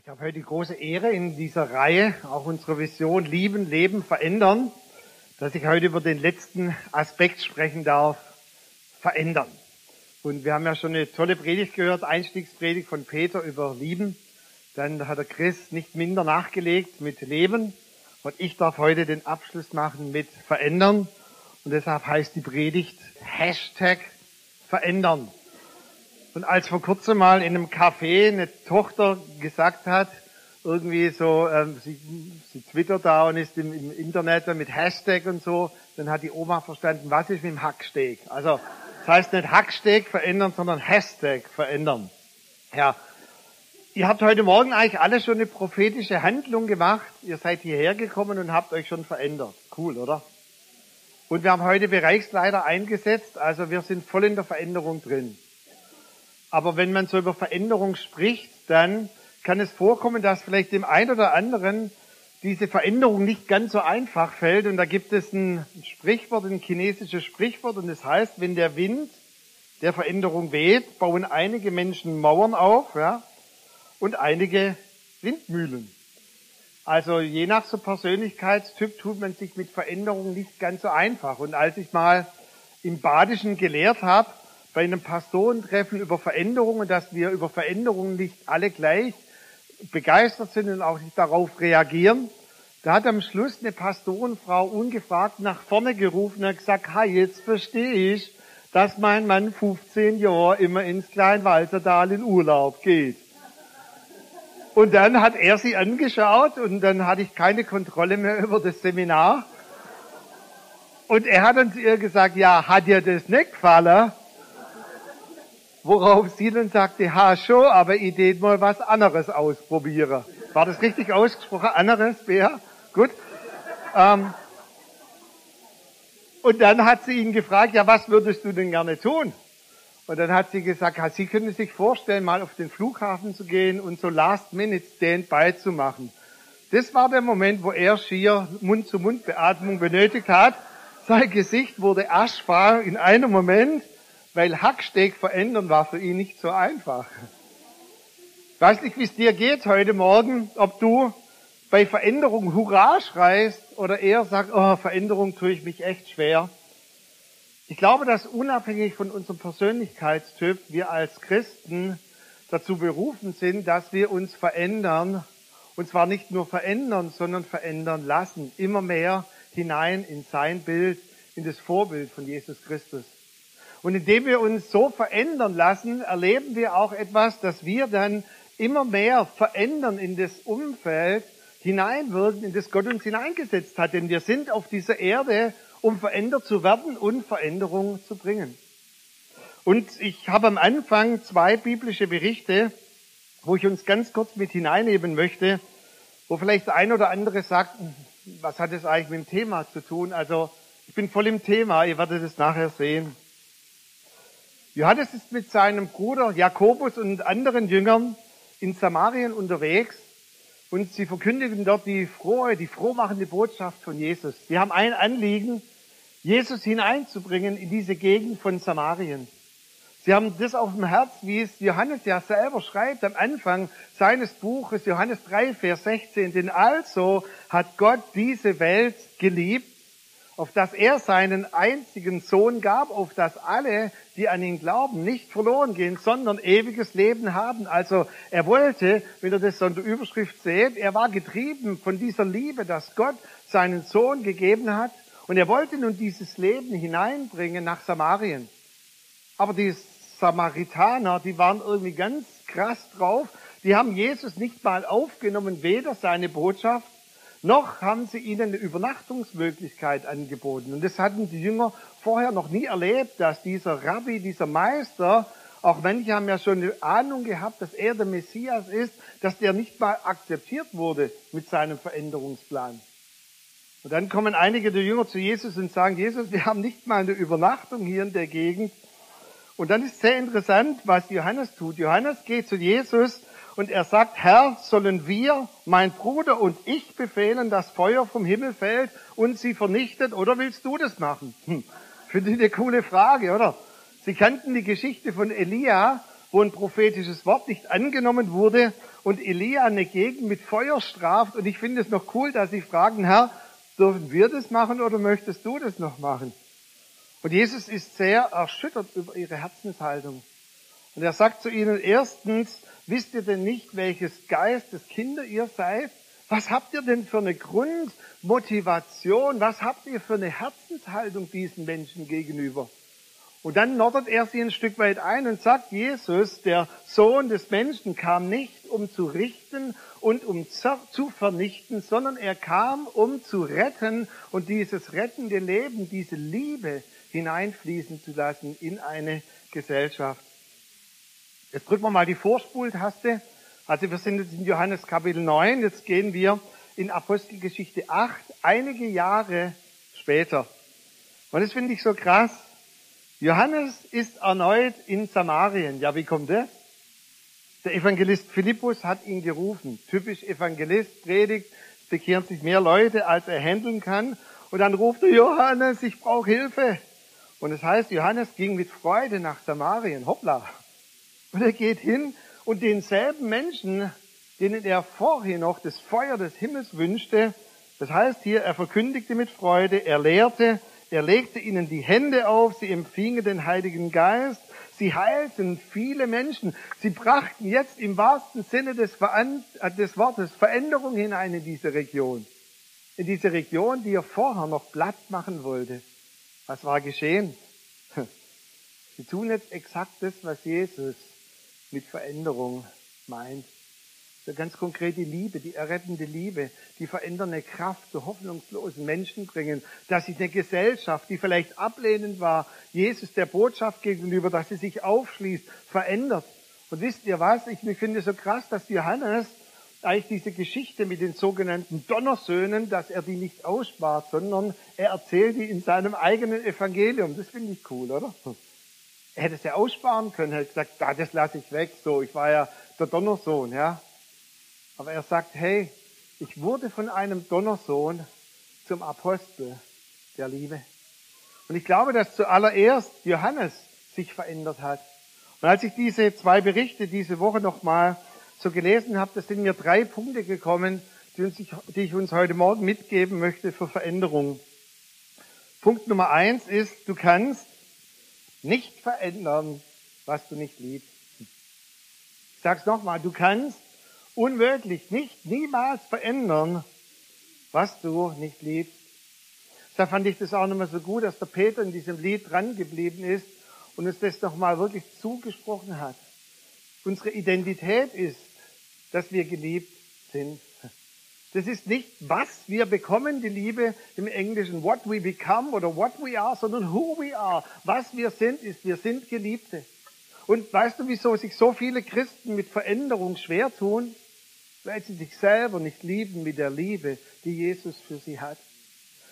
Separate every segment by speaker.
Speaker 1: Ich habe heute die große Ehre in dieser Reihe, auch unsere Vision Lieben, Leben, Verändern, dass ich heute über den letzten Aspekt sprechen darf, verändern. Und wir haben ja schon eine tolle Predigt gehört, Einstiegspredigt von Peter über Lieben. Dann hat der Chris nicht minder nachgelegt mit Leben. Und ich darf heute den Abschluss machen mit Verändern. Und deshalb heißt die Predigt Hashtag Verändern. Und als vor kurzem mal in einem Café eine Tochter gesagt hat, irgendwie so, ähm, sie, sie twittert da und ist im, im Internet mit Hashtag und so, dann hat die Oma verstanden, was ist mit dem Hacksteak? Also, das heißt nicht Hacksteak verändern, sondern Hashtag verändern. Ja. Ihr habt heute Morgen eigentlich alle schon eine prophetische Handlung gemacht. Ihr seid hierher gekommen und habt euch schon verändert. Cool, oder? Und wir haben heute Bereichsleiter eingesetzt, also wir sind voll in der Veränderung drin. Aber wenn man so über Veränderung spricht, dann kann es vorkommen, dass vielleicht dem einen oder anderen diese Veränderung nicht ganz so einfach fällt. Und da gibt es ein Sprichwort, ein chinesisches Sprichwort, und das heißt, wenn der Wind der Veränderung weht, bauen einige Menschen Mauern auf, ja, und einige Windmühlen. Also je nach so Persönlichkeitstyp tut man sich mit Veränderungen nicht ganz so einfach. Und als ich mal im Badischen gelehrt habe, bei einem Pastorentreffen über Veränderungen, dass wir über Veränderungen nicht alle gleich begeistert sind und auch nicht darauf reagieren. Da hat am Schluss eine Pastorenfrau ungefragt nach vorne gerufen und gesagt, ha, jetzt verstehe ich, dass mein Mann 15 Jahre immer ins Kleinwalsertal in Urlaub geht. Und dann hat er sie angeschaut und dann hatte ich keine Kontrolle mehr über das Seminar. Und er hat zu ihr gesagt, ja, hat dir das nicht gefallen? Worauf sie dann sagte, ha schon, aber ich tät mal was anderes ausprobieren. War das richtig ausgesprochen? Anderes, Bär? Gut. Ähm, und dann hat sie ihn gefragt, ja, was würdest du denn gerne tun? Und dann hat sie gesagt, ja, sie können sich vorstellen, mal auf den Flughafen zu gehen und so Last-Minute-Stand-by zu machen. Das war der Moment, wo er schier Mund-zu-Mund-Beatmung benötigt hat. Sein Gesicht wurde aschfahl in einem Moment weil Hacksteak verändern war für ihn nicht so einfach. Ich weiß nicht, wie es dir geht heute Morgen, ob du bei Veränderung Hurra schreist oder eher sagst, oh, Veränderung tue ich mich echt schwer. Ich glaube, dass unabhängig von unserem Persönlichkeitstyp wir als Christen dazu berufen sind, dass wir uns verändern. Und zwar nicht nur verändern, sondern verändern lassen. Immer mehr hinein in sein Bild, in das Vorbild von Jesus Christus. Und indem wir uns so verändern lassen, erleben wir auch etwas, dass wir dann immer mehr verändern in das Umfeld, hineinwirken, in das Gott uns hineingesetzt hat. Denn wir sind auf dieser Erde, um verändert zu werden und Veränderung zu bringen. Und ich habe am Anfang zwei biblische Berichte, wo ich uns ganz kurz mit hineinnehmen möchte, wo vielleicht der ein oder andere sagt, was hat das eigentlich mit dem Thema zu tun? Also ich bin voll im Thema, ihr werdet es nachher sehen. Johannes ist mit seinem Bruder Jakobus und anderen Jüngern in Samarien unterwegs und sie verkündigen dort die frohe, die frohmachende Botschaft von Jesus. Sie haben ein Anliegen, Jesus hineinzubringen in diese Gegend von Samarien. Sie haben das auf dem Herz, wie es Johannes ja selber schreibt am Anfang seines Buches, Johannes 3, Vers 16. Denn also hat Gott diese Welt geliebt, auf dass er seinen einzigen Sohn gab, auf dass alle, die an ihn glauben, nicht verloren gehen, sondern ewiges Leben haben. Also er wollte, wenn ihr das so in der Überschrift seht, er war getrieben von dieser Liebe, dass Gott seinen Sohn gegeben hat und er wollte nun dieses Leben hineinbringen nach Samarien. Aber die Samaritaner, die waren irgendwie ganz krass drauf. Die haben Jesus nicht mal aufgenommen, weder seine Botschaft noch haben sie ihnen eine Übernachtungsmöglichkeit angeboten. Und das hatten die Jünger vorher noch nie erlebt, dass dieser Rabbi, dieser Meister, auch manche haben ja schon eine Ahnung gehabt, dass er der Messias ist, dass der nicht mal akzeptiert wurde mit seinem Veränderungsplan. Und dann kommen einige der Jünger zu Jesus und sagen, Jesus, wir haben nicht mal eine Übernachtung hier in der Gegend. Und dann ist sehr interessant, was Johannes tut. Johannes geht zu Jesus und er sagt, Herr, sollen wir, mein Bruder und ich befehlen, dass Feuer vom Himmel fällt und sie vernichtet, oder willst du das machen? Hm. Finde ich eine coole Frage, oder? Sie kannten die Geschichte von Elia, wo ein prophetisches Wort nicht angenommen wurde und Elia eine Gegend mit Feuer straft. Und ich finde es noch cool, dass sie fragen, Herr, dürfen wir das machen oder möchtest du das noch machen? Und Jesus ist sehr erschüttert über ihre Herzenshaltung. Und er sagt zu ihnen, erstens, wisst ihr denn nicht, welches Geistes Kinder ihr seid? Was habt ihr denn für eine Grundmotivation? Was habt ihr für eine Herzenshaltung diesen Menschen gegenüber? Und dann noddert er sie ein Stück weit ein und sagt, Jesus, der Sohn des Menschen, kam nicht, um zu richten und um zu vernichten, sondern er kam, um zu retten und dieses rettende Leben, diese Liebe hineinfließen zu lassen in eine Gesellschaft. Jetzt drücken wir mal die Vorspultaste. Also wir sind jetzt in Johannes Kapitel 9, jetzt gehen wir in Apostelgeschichte 8, einige Jahre später. Und das finde ich so krass. Johannes ist erneut in Samarien. Ja, wie kommt das? Der Evangelist Philippus hat ihn gerufen. Typisch Evangelist, predigt, bekehren sich mehr Leute, als er handeln kann. Und dann ruft er, Johannes, ich brauche Hilfe. Und es das heißt, Johannes ging mit Freude nach Samarien. Hoppla. Und er geht hin und denselben Menschen, denen er vorher noch das Feuer des Himmels wünschte, das heißt hier, er verkündigte mit Freude, er lehrte, er legte ihnen die Hände auf, sie empfingen den Heiligen Geist, sie heilten viele Menschen, sie brachten jetzt im wahrsten Sinne des, äh, des Wortes Veränderung hinein in diese Region. In diese Region, die er vorher noch platt machen wollte. Was war geschehen? Sie tun jetzt exakt das, was Jesus mit Veränderung meint. So ganz konkret die Liebe, die errettende Liebe, die verändernde Kraft zu hoffnungslosen Menschen bringen, dass sich eine Gesellschaft, die vielleicht ablehnend war, Jesus der Botschaft gegenüber, dass sie sich aufschließt, verändert. Und wisst ihr was? Ich finde es so krass, dass Johannes eigentlich diese Geschichte mit den sogenannten Donnersöhnen, dass er die nicht ausspart, sondern er erzählt die in seinem eigenen Evangelium. Das finde ich cool, oder? Er hätte es ja aussparen können, er hätte gesagt, ah, das lasse ich weg, so, ich war ja der Donnersohn, ja. Aber er sagt, hey, ich wurde von einem Donnersohn zum Apostel der Liebe. Und ich glaube, dass zuallererst Johannes sich verändert hat. Und als ich diese zwei Berichte diese Woche nochmal so gelesen habe, da sind mir drei Punkte gekommen, die, uns, die ich uns heute Morgen mitgeben möchte für Veränderung. Punkt Nummer eins ist, du kannst nicht verändern, was du nicht liebst. Ich sag's nochmal, du kannst unmöglich, nicht, niemals verändern, was du nicht liebst. Da fand ich das auch nochmal so gut, dass der Peter in diesem Lied dran geblieben ist und uns das nochmal wirklich zugesprochen hat. Unsere Identität ist, dass wir geliebt sind. Das ist nicht, was wir bekommen, die Liebe im Englischen, what we become oder what we are, sondern who we are. Was wir sind, ist, wir sind Geliebte. Und weißt du, wieso sich so viele Christen mit Veränderung schwer tun? weil sie sich selber nicht lieben mit der Liebe, die Jesus für sie hat.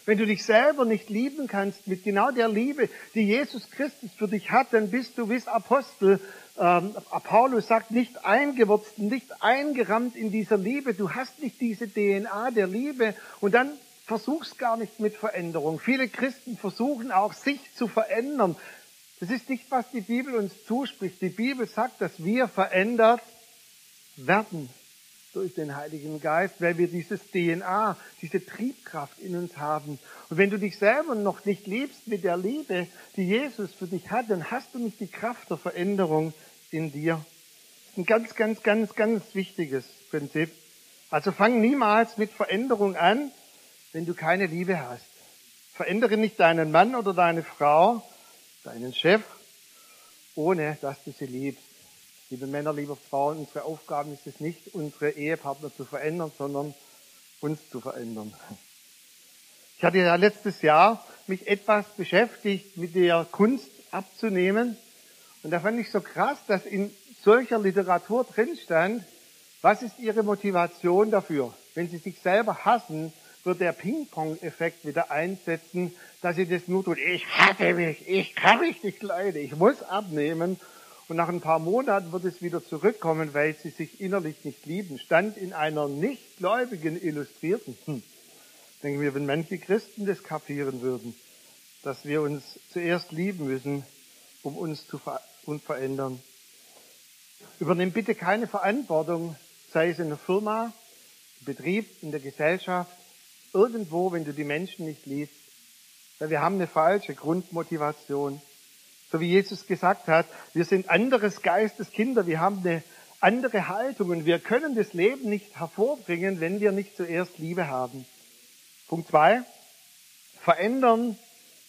Speaker 1: Wenn du dich selber nicht lieben kannst mit genau der Liebe, die Jesus Christus für dich hat, dann bist du wie Apostel ähm, Paulus sagt, nicht eingewurzt, nicht eingerammt in dieser Liebe. Du hast nicht diese DNA der Liebe und dann versuchst gar nicht mit Veränderung. Viele Christen versuchen auch, sich zu verändern. Das ist nicht, was die Bibel uns zuspricht. Die Bibel sagt, dass wir verändert werden durch den Heiligen Geist, weil wir dieses DNA, diese Triebkraft in uns haben. Und wenn du dich selber noch nicht liebst mit der Liebe, die Jesus für dich hat, dann hast du nicht die Kraft der Veränderung in dir. Ein ganz, ganz, ganz, ganz wichtiges Prinzip. Also fang niemals mit Veränderung an, wenn du keine Liebe hast. Verändere nicht deinen Mann oder deine Frau, deinen Chef, ohne dass du sie liebst. Liebe Männer, liebe Frauen, unsere Aufgabe ist es nicht, unsere Ehepartner zu verändern, sondern uns zu verändern. Ich hatte ja letztes Jahr mich etwas beschäftigt mit der Kunst abzunehmen. Und da fand ich so krass, dass in solcher Literatur drin stand, was ist Ihre Motivation dafür? Wenn Sie sich selber hassen, wird der Ping-Pong-Effekt wieder einsetzen, dass Sie das nur tun. Ich hasse mich, ich kann mich nicht leiden, ich muss abnehmen. Und nach ein paar Monaten wird es wieder zurückkommen, weil sie sich innerlich nicht lieben. Stand in einer nichtgläubigen Illustrierten. Hm. Denken wir, wenn manche Christen das kapieren würden, dass wir uns zuerst lieben müssen, um uns zu ver verändern. Übernimm bitte keine Verantwortung sei es in der Firma, im Betrieb, in der Gesellschaft, irgendwo, wenn du die Menschen nicht liebst. Weil wir haben eine falsche Grundmotivation. So wie Jesus gesagt hat, wir sind anderes Geistes Kinder, wir haben eine andere Haltung und wir können das Leben nicht hervorbringen, wenn wir nicht zuerst Liebe haben. Punkt zwei: Verändern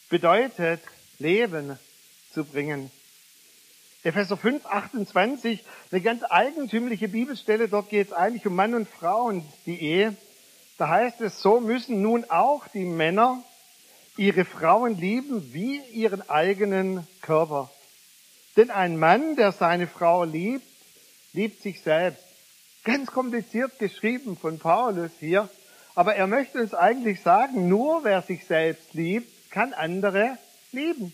Speaker 1: bedeutet Leben zu bringen. Epheser 5, 28, eine ganz eigentümliche Bibelstelle, dort geht es eigentlich um Mann und Frau und die Ehe. Da heißt es, so müssen nun auch die Männer ihre Frauen lieben wie ihren eigenen Körper. Denn ein Mann, der seine Frau liebt, liebt sich selbst. Ganz kompliziert geschrieben von Paulus hier. Aber er möchte uns eigentlich sagen, nur wer sich selbst liebt, kann andere lieben.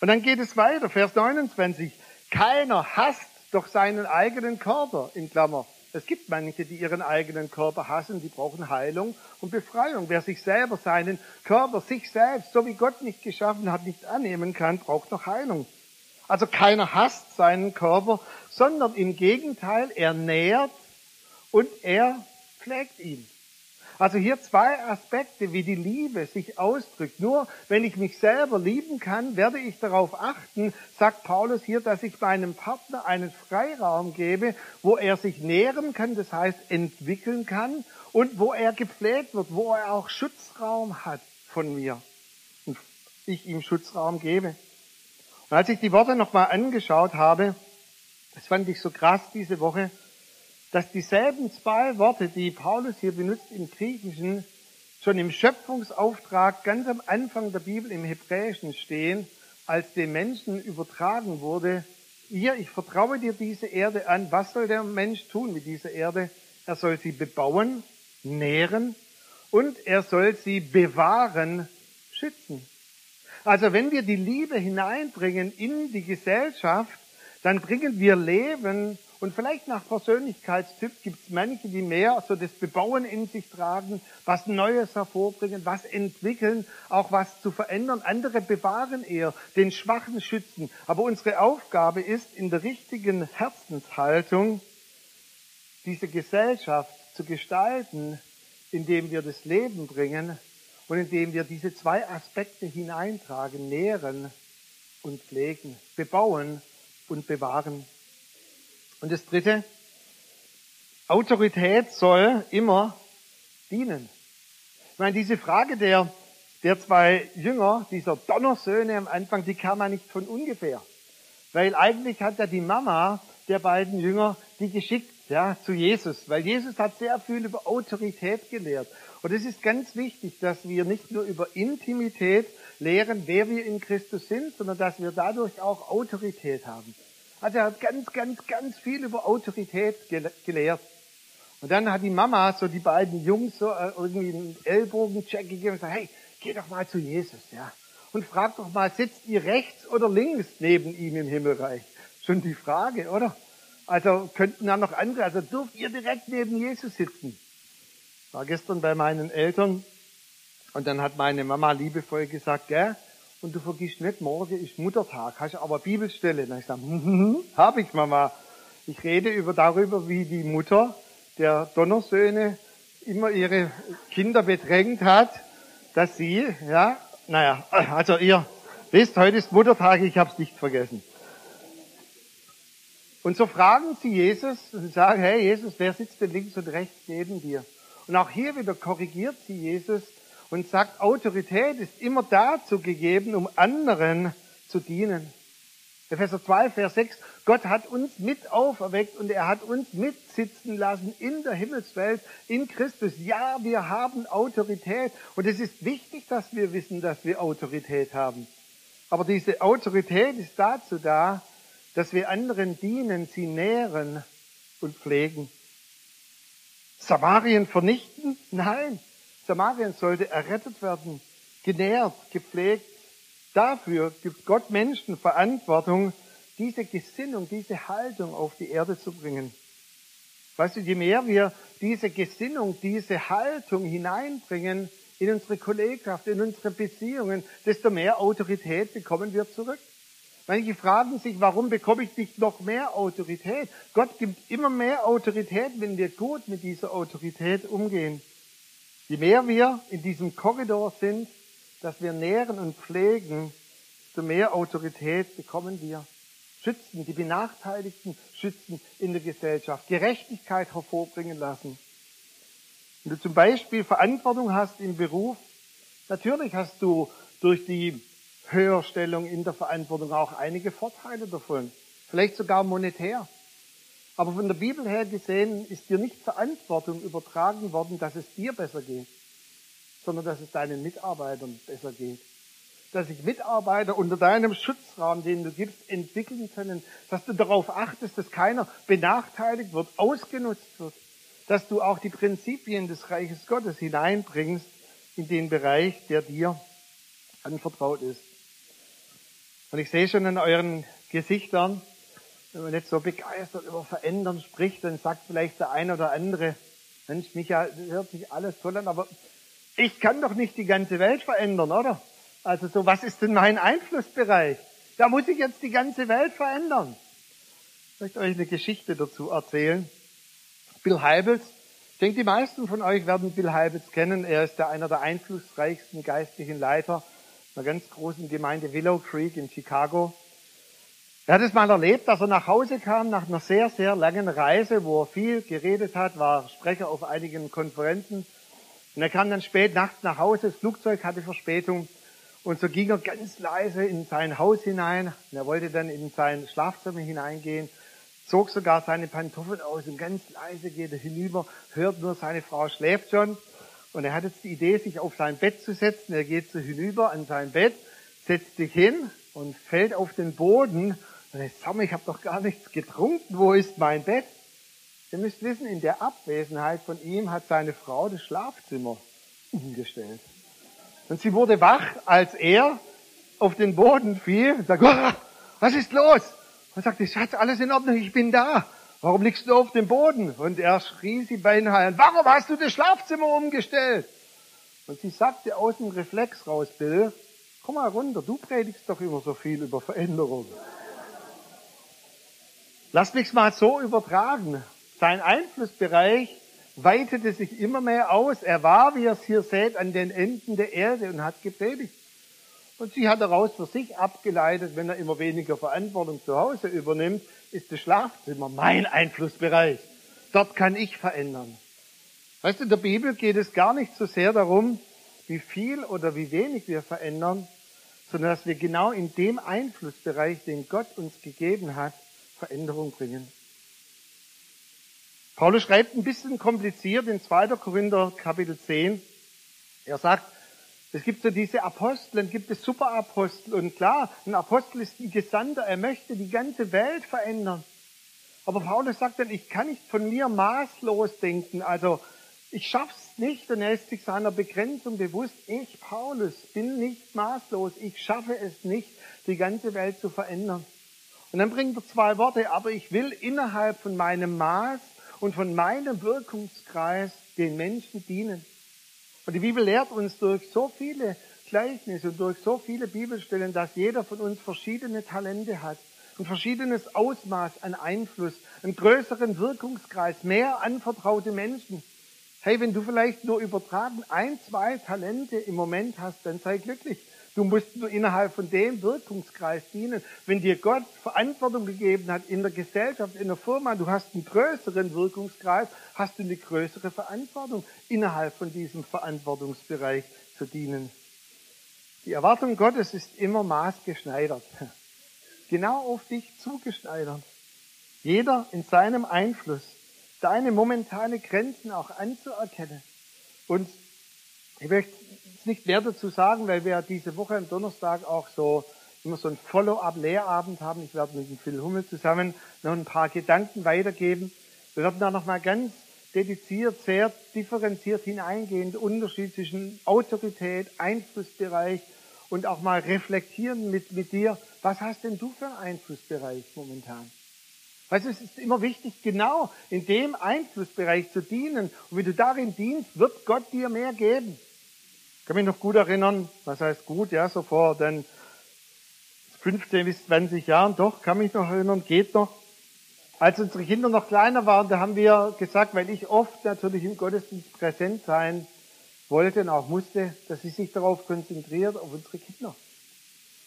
Speaker 1: Und dann geht es weiter, Vers 29. Keiner hasst doch seinen eigenen Körper, in Klammer. Es gibt manche, die ihren eigenen Körper hassen, die brauchen Heilung und Befreiung. Wer sich selber seinen Körper, sich selbst, so wie Gott nicht geschaffen hat, nicht annehmen kann, braucht noch Heilung. Also keiner hasst seinen Körper, sondern im Gegenteil, er nährt und er pflegt ihn. Also hier zwei Aspekte, wie die Liebe sich ausdrückt. Nur wenn ich mich selber lieben kann, werde ich darauf achten, sagt Paulus hier, dass ich meinem Partner einen Freiraum gebe, wo er sich nähren kann, das heißt entwickeln kann und wo er gepflegt wird, wo er auch Schutzraum hat von mir und ich ihm Schutzraum gebe. Und als ich die Worte nochmal angeschaut habe, das fand ich so krass diese Woche, dass dieselben zwei Worte, die Paulus hier benutzt im Griechischen, schon im Schöpfungsauftrag ganz am Anfang der Bibel im Hebräischen stehen, als dem Menschen übertragen wurde, hier, ich vertraue dir diese Erde an. Was soll der Mensch tun mit dieser Erde? Er soll sie bebauen, nähren und er soll sie bewahren, schützen. Also wenn wir die Liebe hineinbringen in die Gesellschaft, dann bringen wir Leben und vielleicht nach Persönlichkeitstyp gibt es manche, die mehr so das Bebauen in sich tragen, was Neues hervorbringen, was entwickeln, auch was zu verändern. Andere bewahren eher, den Schwachen schützen. Aber unsere Aufgabe ist, in der richtigen Herzenshaltung diese Gesellschaft zu gestalten, indem wir das Leben bringen und indem wir diese zwei Aspekte hineintragen, nähren und pflegen, bebauen und bewahren. Und das Dritte, Autorität soll immer dienen. Ich meine, diese Frage der, der zwei Jünger, dieser Donnersöhne am Anfang, die kam ja nicht von ungefähr. Weil eigentlich hat ja die Mama der beiden Jünger die geschickt ja, zu Jesus, weil Jesus hat sehr viel über Autorität gelehrt. Und es ist ganz wichtig, dass wir nicht nur über Intimität lehren, wer wir in Christus sind, sondern dass wir dadurch auch Autorität haben. Also er hat ganz, ganz, ganz viel über Autorität gelehrt. Und dann hat die Mama so die beiden Jungs so äh, irgendwie einen Ellbogencheck gegeben und gesagt, hey, geh doch mal zu Jesus, ja. Und frag doch mal, sitzt ihr rechts oder links neben ihm im Himmelreich? Schon die Frage, oder? Also könnten da noch andere, also dürft ihr direkt neben Jesus sitzen? War gestern bei meinen Eltern und dann hat meine Mama liebevoll gesagt, gell, und du vergisst nicht, morgen ist Muttertag, hast aber Bibelstelle. Dann ich gesagt, hm, hm, hm, hab ich Mama. Ich rede über darüber, wie die Mutter der Donnersöhne immer ihre Kinder bedrängt hat, dass sie, ja, naja, also ihr wisst, heute ist Muttertag, ich hab's nicht vergessen. Und so fragen sie Jesus und sagen, hey Jesus, wer sitzt denn links und rechts neben dir? Und auch hier wieder korrigiert sie Jesus und sagt, Autorität ist immer dazu gegeben, um anderen zu dienen. Epheser 2, Vers 6, Gott hat uns mit auferweckt und er hat uns mitsitzen lassen in der Himmelswelt, in Christus. Ja, wir haben Autorität und es ist wichtig, dass wir wissen, dass wir Autorität haben. Aber diese Autorität ist dazu da, dass wir anderen dienen, sie nähren und pflegen. Samarien vernichten? Nein. Samarien sollte errettet werden, genährt, gepflegt. Dafür gibt Gott Menschen Verantwortung, diese Gesinnung, diese Haltung auf die Erde zu bringen. Weißt du, je mehr wir diese Gesinnung, diese Haltung hineinbringen in unsere Kollegschaft, in unsere Beziehungen, desto mehr Autorität bekommen wir zurück. Manche fragen sich, warum bekomme ich nicht noch mehr Autorität? Gott gibt immer mehr Autorität, wenn wir gut mit dieser Autorität umgehen. Je mehr wir in diesem Korridor sind, dass wir nähren und pflegen, desto mehr Autorität bekommen wir. Schützen, die Benachteiligten schützen in der Gesellschaft, Gerechtigkeit hervorbringen lassen. Wenn du zum Beispiel Verantwortung hast im Beruf, natürlich hast du durch die Höherstellung in der Verantwortung auch einige Vorteile davon, vielleicht sogar monetär. Aber von der Bibel her gesehen ist dir nicht Verantwortung übertragen worden, dass es dir besser geht, sondern dass es deinen Mitarbeitern besser geht. Dass sich Mitarbeiter unter deinem Schutzrahmen, den du gibst, entwickeln können, dass du darauf achtest, dass keiner benachteiligt wird, ausgenutzt wird, dass du auch die Prinzipien des Reiches Gottes hineinbringst in den Bereich, der dir anvertraut ist. Und ich sehe schon in euren Gesichtern, wenn man nicht so begeistert über Verändern spricht, dann sagt vielleicht der eine oder andere, Mensch, Michael, das hört sich alles toll an, aber ich kann doch nicht die ganze Welt verändern, oder? Also so, was ist denn mein Einflussbereich? Da muss ich jetzt die ganze Welt verändern. Ich möchte euch eine Geschichte dazu erzählen. Bill Heibels, ich denke, die meisten von euch werden Bill Heibels kennen. Er ist der einer der einflussreichsten geistlichen Leiter einer ganz großen Gemeinde Willow Creek in Chicago. Er hat es mal erlebt, dass er nach Hause kam nach einer sehr, sehr langen Reise, wo er viel geredet hat, war Sprecher auf einigen Konferenzen. Und er kam dann spät nachts nach Hause, das Flugzeug hatte Verspätung. Und so ging er ganz leise in sein Haus hinein. Und er wollte dann in sein Schlafzimmer hineingehen, zog sogar seine Pantoffeln aus und ganz leise geht er hinüber, hört nur, seine Frau schläft schon. Und er hat jetzt die Idee, sich auf sein Bett zu setzen. Er geht so hinüber an sein Bett, setzt sich hin und fällt auf den Boden er sagt, ich habe doch gar nichts getrunken, wo ist mein Bett? Ihr müsst wissen, in der Abwesenheit von ihm hat seine Frau das Schlafzimmer umgestellt. Und sie wurde wach, als er auf den Boden fiel und sagt, was ist los? Und sagte, Schatz, alles in Ordnung, ich bin da. Warum liegst du auf dem Boden? Und er schrie sie beinahe an, warum hast du das Schlafzimmer umgestellt? Und sie sagte aus dem Reflex raus, Bill, komm mal runter, du predigst doch immer so viel über Veränderungen. Lass mich's mal so übertragen. Sein Einflussbereich weitete sich immer mehr aus. Er war, wie ihr es hier seht, an den Enden der Erde und hat gepredigt. Und sie hat daraus für sich abgeleitet, wenn er immer weniger Verantwortung zu Hause übernimmt, ist das Schlafzimmer mein Einflussbereich. Dort kann ich verändern. Weißt du, in der Bibel geht es gar nicht so sehr darum, wie viel oder wie wenig wir verändern, sondern dass wir genau in dem Einflussbereich, den Gott uns gegeben hat, Veränderung bringen. Paulus schreibt ein bisschen kompliziert in 2. Korinther Kapitel 10. Er sagt, es gibt so diese Apostel, dann gibt es Superapostel. Und klar, ein Apostel ist ein Gesandter, er möchte die ganze Welt verändern. Aber Paulus sagt dann, ich kann nicht von mir maßlos denken. Also ich schaff's nicht und er ist sich seiner Begrenzung bewusst. Ich, Paulus, bin nicht maßlos. Ich schaffe es nicht, die ganze Welt zu verändern. Und dann bringt er zwei Worte, aber ich will innerhalb von meinem Maß und von meinem Wirkungskreis den Menschen dienen. Und die Bibel lehrt uns durch so viele Gleichnisse und durch so viele Bibelstellen, dass jeder von uns verschiedene Talente hat, ein verschiedenes Ausmaß an Einfluss, einen größeren Wirkungskreis, mehr anvertraute Menschen. Hey, wenn du vielleicht nur übertragen ein, zwei Talente im Moment hast, dann sei glücklich. Du musst nur innerhalb von dem Wirkungskreis dienen. Wenn dir Gott Verantwortung gegeben hat in der Gesellschaft, in der Firma, du hast einen größeren Wirkungskreis, hast du eine größere Verantwortung, innerhalb von diesem Verantwortungsbereich zu dienen. Die Erwartung Gottes ist immer maßgeschneidert. Genau auf dich zugeschneidert. Jeder in seinem Einfluss, deine momentane Grenzen auch anzuerkennen und ich möchte nicht mehr dazu sagen, weil wir diese Woche am Donnerstag auch so immer so ein Follow-up-Lehrabend haben. Ich werde mit dem Phil Hummel zusammen noch ein paar Gedanken weitergeben. Wir werden da nochmal ganz dediziert, sehr differenziert hineingehen, den Unterschied zwischen Autorität, Einflussbereich und auch mal reflektieren mit, mit dir, was hast denn du für einen Einflussbereich momentan? Weißt du, es ist immer wichtig, genau in dem Einflussbereich zu dienen. Und wenn du darin dienst, wird Gott dir mehr geben. Ich kann mich noch gut erinnern, was heißt gut, ja, so vor den 15 bis 20 Jahren, doch, kann mich noch erinnern, geht noch. Als unsere Kinder noch kleiner waren, da haben wir gesagt, weil ich oft natürlich im Gottesdienst präsent sein wollte und auch musste, dass sie sich darauf konzentriert, auf unsere Kinder.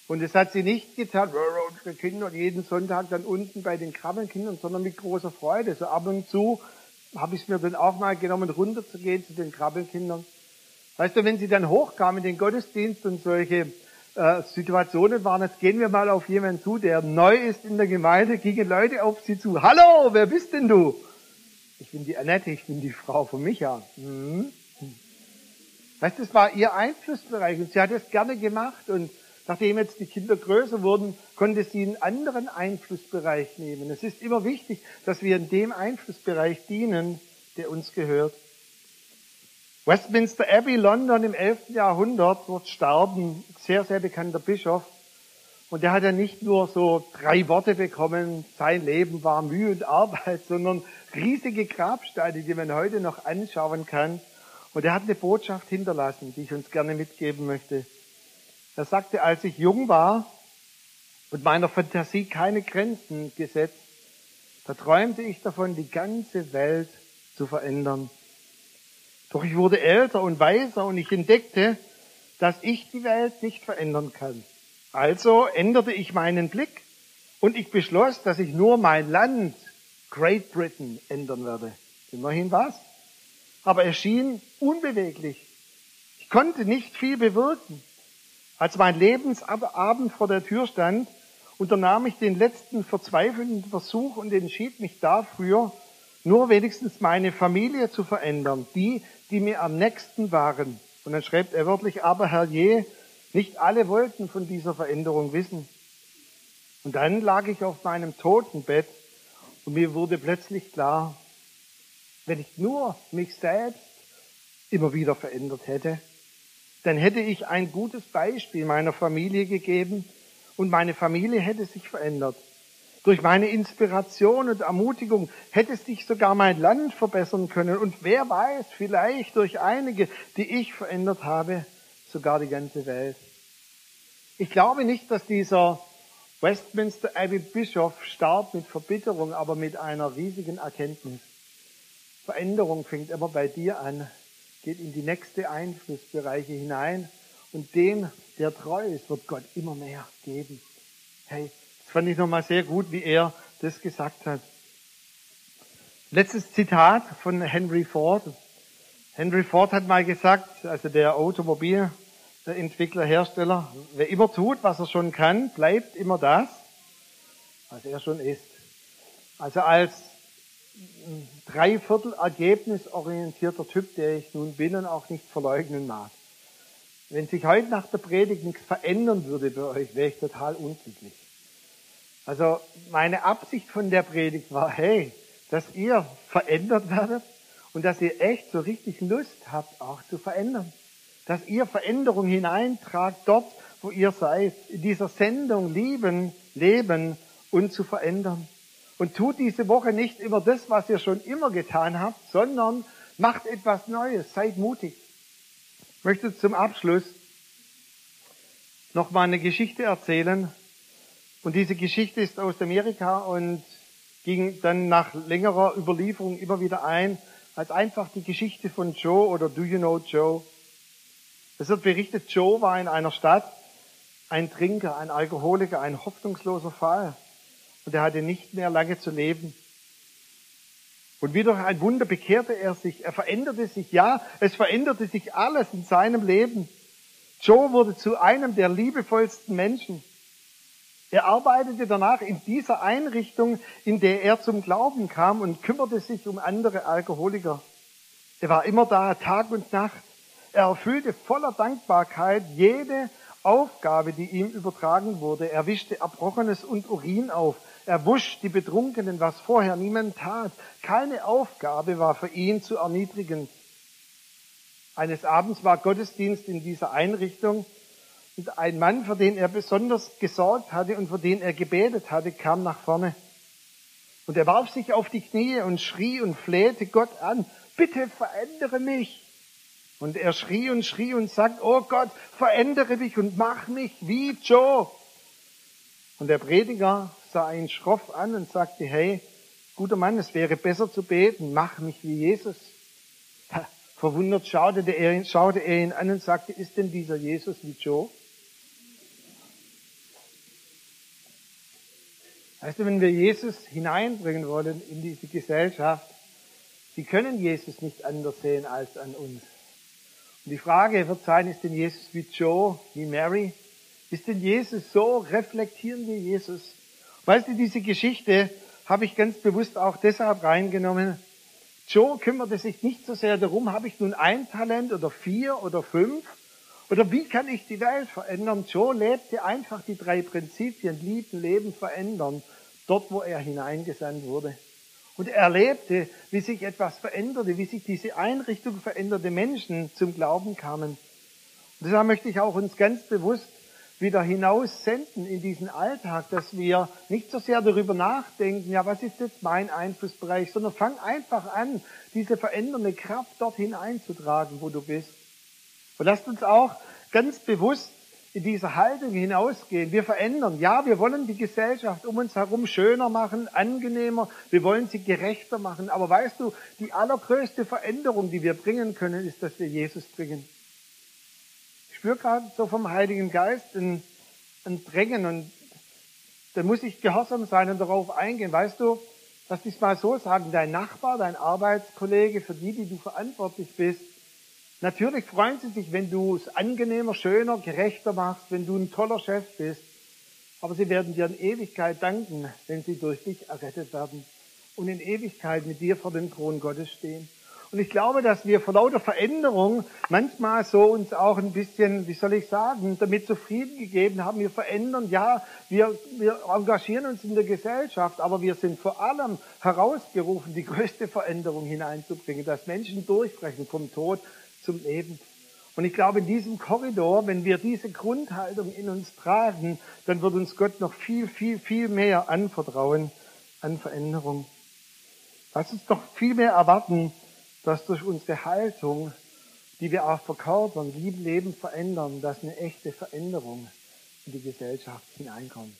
Speaker 1: Und das hat sie nicht getan, unsere Kinder jeden Sonntag dann unten bei den Krabbelkindern, sondern mit großer Freude. So ab und zu habe ich es mir dann auch mal genommen, runterzugehen zu den Krabbelkindern. Weißt du, wenn sie dann hochkamen in den Gottesdienst und solche äh, Situationen waren, jetzt gehen wir mal auf jemanden zu, der neu ist in der Gemeinde, gingen Leute auf sie zu. Hallo, wer bist denn du? Ich bin die Annette, ich bin die Frau von Micha. Mhm. Weißt du, das war ihr Einflussbereich und sie hat es gerne gemacht und nachdem jetzt die Kinder größer wurden, konnte sie einen anderen Einflussbereich nehmen. Es ist immer wichtig, dass wir in dem Einflussbereich dienen, der uns gehört. Westminster Abbey, London im 11. Jahrhundert, dort starb ein sehr, sehr bekannter Bischof. Und der hat ja nicht nur so drei Worte bekommen, sein Leben war Mühe und Arbeit, sondern riesige Grabsteine, die man heute noch anschauen kann. Und er hat eine Botschaft hinterlassen, die ich uns gerne mitgeben möchte. Er sagte, als ich jung war und meiner Fantasie keine Grenzen gesetzt, da träumte ich davon, die ganze Welt zu verändern. Doch ich wurde älter und weiser und ich entdeckte, dass ich die Welt nicht verändern kann. Also änderte ich meinen Blick und ich beschloss, dass ich nur mein Land, Great Britain, ändern werde. Immerhin was. Aber er schien unbeweglich. Ich konnte nicht viel bewirken. Als mein Lebensabend vor der Tür stand, unternahm ich den letzten verzweifelnden Versuch und entschied mich dafür, nur wenigstens meine Familie zu verändern, die, die mir am nächsten waren. Und dann schreibt er wörtlich, aber Herr je, nicht alle wollten von dieser Veränderung wissen. Und dann lag ich auf meinem Totenbett und mir wurde plötzlich klar, wenn ich nur mich selbst immer wieder verändert hätte, dann hätte ich ein gutes Beispiel meiner Familie gegeben und meine Familie hätte sich verändert. Durch meine Inspiration und Ermutigung hätte sich sogar mein Land verbessern können und wer weiß, vielleicht durch einige, die ich verändert habe, sogar die ganze Welt. Ich glaube nicht, dass dieser Westminster Abbey Bischof starb mit Verbitterung, aber mit einer riesigen Erkenntnis. Veränderung fängt immer bei dir an, geht in die nächste Einflussbereiche hinein und dem, der treu ist, wird Gott immer mehr geben. Hey, das fand ich nochmal sehr gut, wie er das gesagt hat. Letztes Zitat von Henry Ford. Henry Ford hat mal gesagt, also der Automobilentwickler, Hersteller, wer immer tut, was er schon kann, bleibt immer das, was er schon ist. Also als dreiviertel ergebnisorientierter Typ, der ich nun bin und auch nicht verleugnen mag. Wenn sich heute nach der Predigt nichts verändern würde bei euch, wäre ich total unglücklich. Also meine Absicht von der Predigt war, hey, dass ihr verändert werdet und dass ihr echt so richtig Lust habt, auch zu verändern. Dass ihr Veränderung hineintragt dort, wo ihr seid, in dieser Sendung lieben, leben und zu verändern. Und tut diese Woche nicht immer das, was ihr schon immer getan habt, sondern macht etwas Neues, seid mutig. Ich möchte zum Abschluss noch mal eine Geschichte erzählen und diese Geschichte ist aus Amerika und ging dann nach längerer Überlieferung immer wieder ein, als einfach die Geschichte von Joe oder Do You Know Joe? Es wird berichtet, Joe war in einer Stadt ein Trinker, ein Alkoholiker, ein hoffnungsloser Fall. Und er hatte nicht mehr lange zu leben. Und wie durch ein Wunder bekehrte er sich. Er veränderte sich. Ja, es veränderte sich alles in seinem Leben. Joe wurde zu einem der liebevollsten Menschen. Er arbeitete danach in dieser Einrichtung, in der er zum Glauben kam und kümmerte sich um andere Alkoholiker. Er war immer da, Tag und Nacht. Er erfüllte voller Dankbarkeit jede Aufgabe, die ihm übertragen wurde. Er wischte Erbrochenes und Urin auf. Er wusch die Betrunkenen, was vorher niemand tat. Keine Aufgabe war für ihn zu erniedrigend. Eines Abends war Gottesdienst in dieser Einrichtung und ein Mann, für den er besonders gesorgt hatte und für den er gebetet hatte, kam nach vorne. Und er warf sich auf die Knie und schrie und flehte Gott an, bitte verändere mich. Und er schrie und schrie und sagt, oh Gott, verändere mich und mach mich wie Joe. Und der Prediger sah ihn schroff an und sagte, hey, guter Mann, es wäre besser zu beten, mach mich wie Jesus. Verwundert schaute er, ihn, schaute er ihn an und sagte, ist denn dieser Jesus wie Joe? Weißt du, wenn wir Jesus hineinbringen wollen in diese Gesellschaft, sie können Jesus nicht anders sehen als an uns. Und die Frage wird sein, ist denn Jesus wie Joe, wie Mary? Ist denn Jesus so? Reflektieren wir Jesus? Weißt du, diese Geschichte habe ich ganz bewusst auch deshalb reingenommen. Joe kümmerte sich nicht so sehr darum, habe ich nun ein Talent oder vier oder fünf? Oder wie kann ich die Welt verändern? Joe lebte einfach die drei Prinzipien, lieben, leben, verändern, dort, wo er hineingesandt wurde. Und er erlebte, wie sich etwas veränderte, wie sich diese Einrichtung veränderte, Menschen zum Glauben kamen. Und deshalb möchte ich auch uns ganz bewusst wieder hinaus senden in diesen Alltag, dass wir nicht so sehr darüber nachdenken, ja, was ist jetzt mein Einflussbereich, sondern fang einfach an, diese verändernde Kraft dorthin einzutragen, wo du bist. Und lasst uns auch ganz bewusst in dieser Haltung hinausgehen. Wir verändern. Ja, wir wollen die Gesellschaft um uns herum schöner machen, angenehmer. Wir wollen sie gerechter machen. Aber weißt du, die allergrößte Veränderung, die wir bringen können, ist, dass wir Jesus bringen. Spüre gerade so vom Heiligen Geist ein, ein Drängen und da muss ich gehorsam sein und darauf eingehen. Weißt du, lass dich mal so sagen, dein Nachbar, dein Arbeitskollege, für die, die du verantwortlich bist, Natürlich freuen sie sich, wenn du es angenehmer, schöner, gerechter machst, wenn du ein toller Chef bist. Aber sie werden dir in Ewigkeit danken, wenn sie durch dich errettet werden und in Ewigkeit mit dir vor dem Thron Gottes stehen. Und ich glaube, dass wir vor lauter Veränderung manchmal so uns auch ein bisschen, wie soll ich sagen, damit zufrieden gegeben haben. Wir verändern, ja, wir, wir engagieren uns in der Gesellschaft, aber wir sind vor allem herausgerufen, die größte Veränderung hineinzubringen, dass Menschen durchbrechen vom Tod zum Leben. Und ich glaube, in diesem Korridor, wenn wir diese Grundhaltung in uns tragen, dann wird uns Gott noch viel, viel, viel mehr anvertrauen an Veränderung. Lass uns doch viel mehr erwarten, dass durch unsere Haltung, die wir auch verkörpern, Lieben, Leben verändern, dass eine echte Veränderung in die Gesellschaft hineinkommt.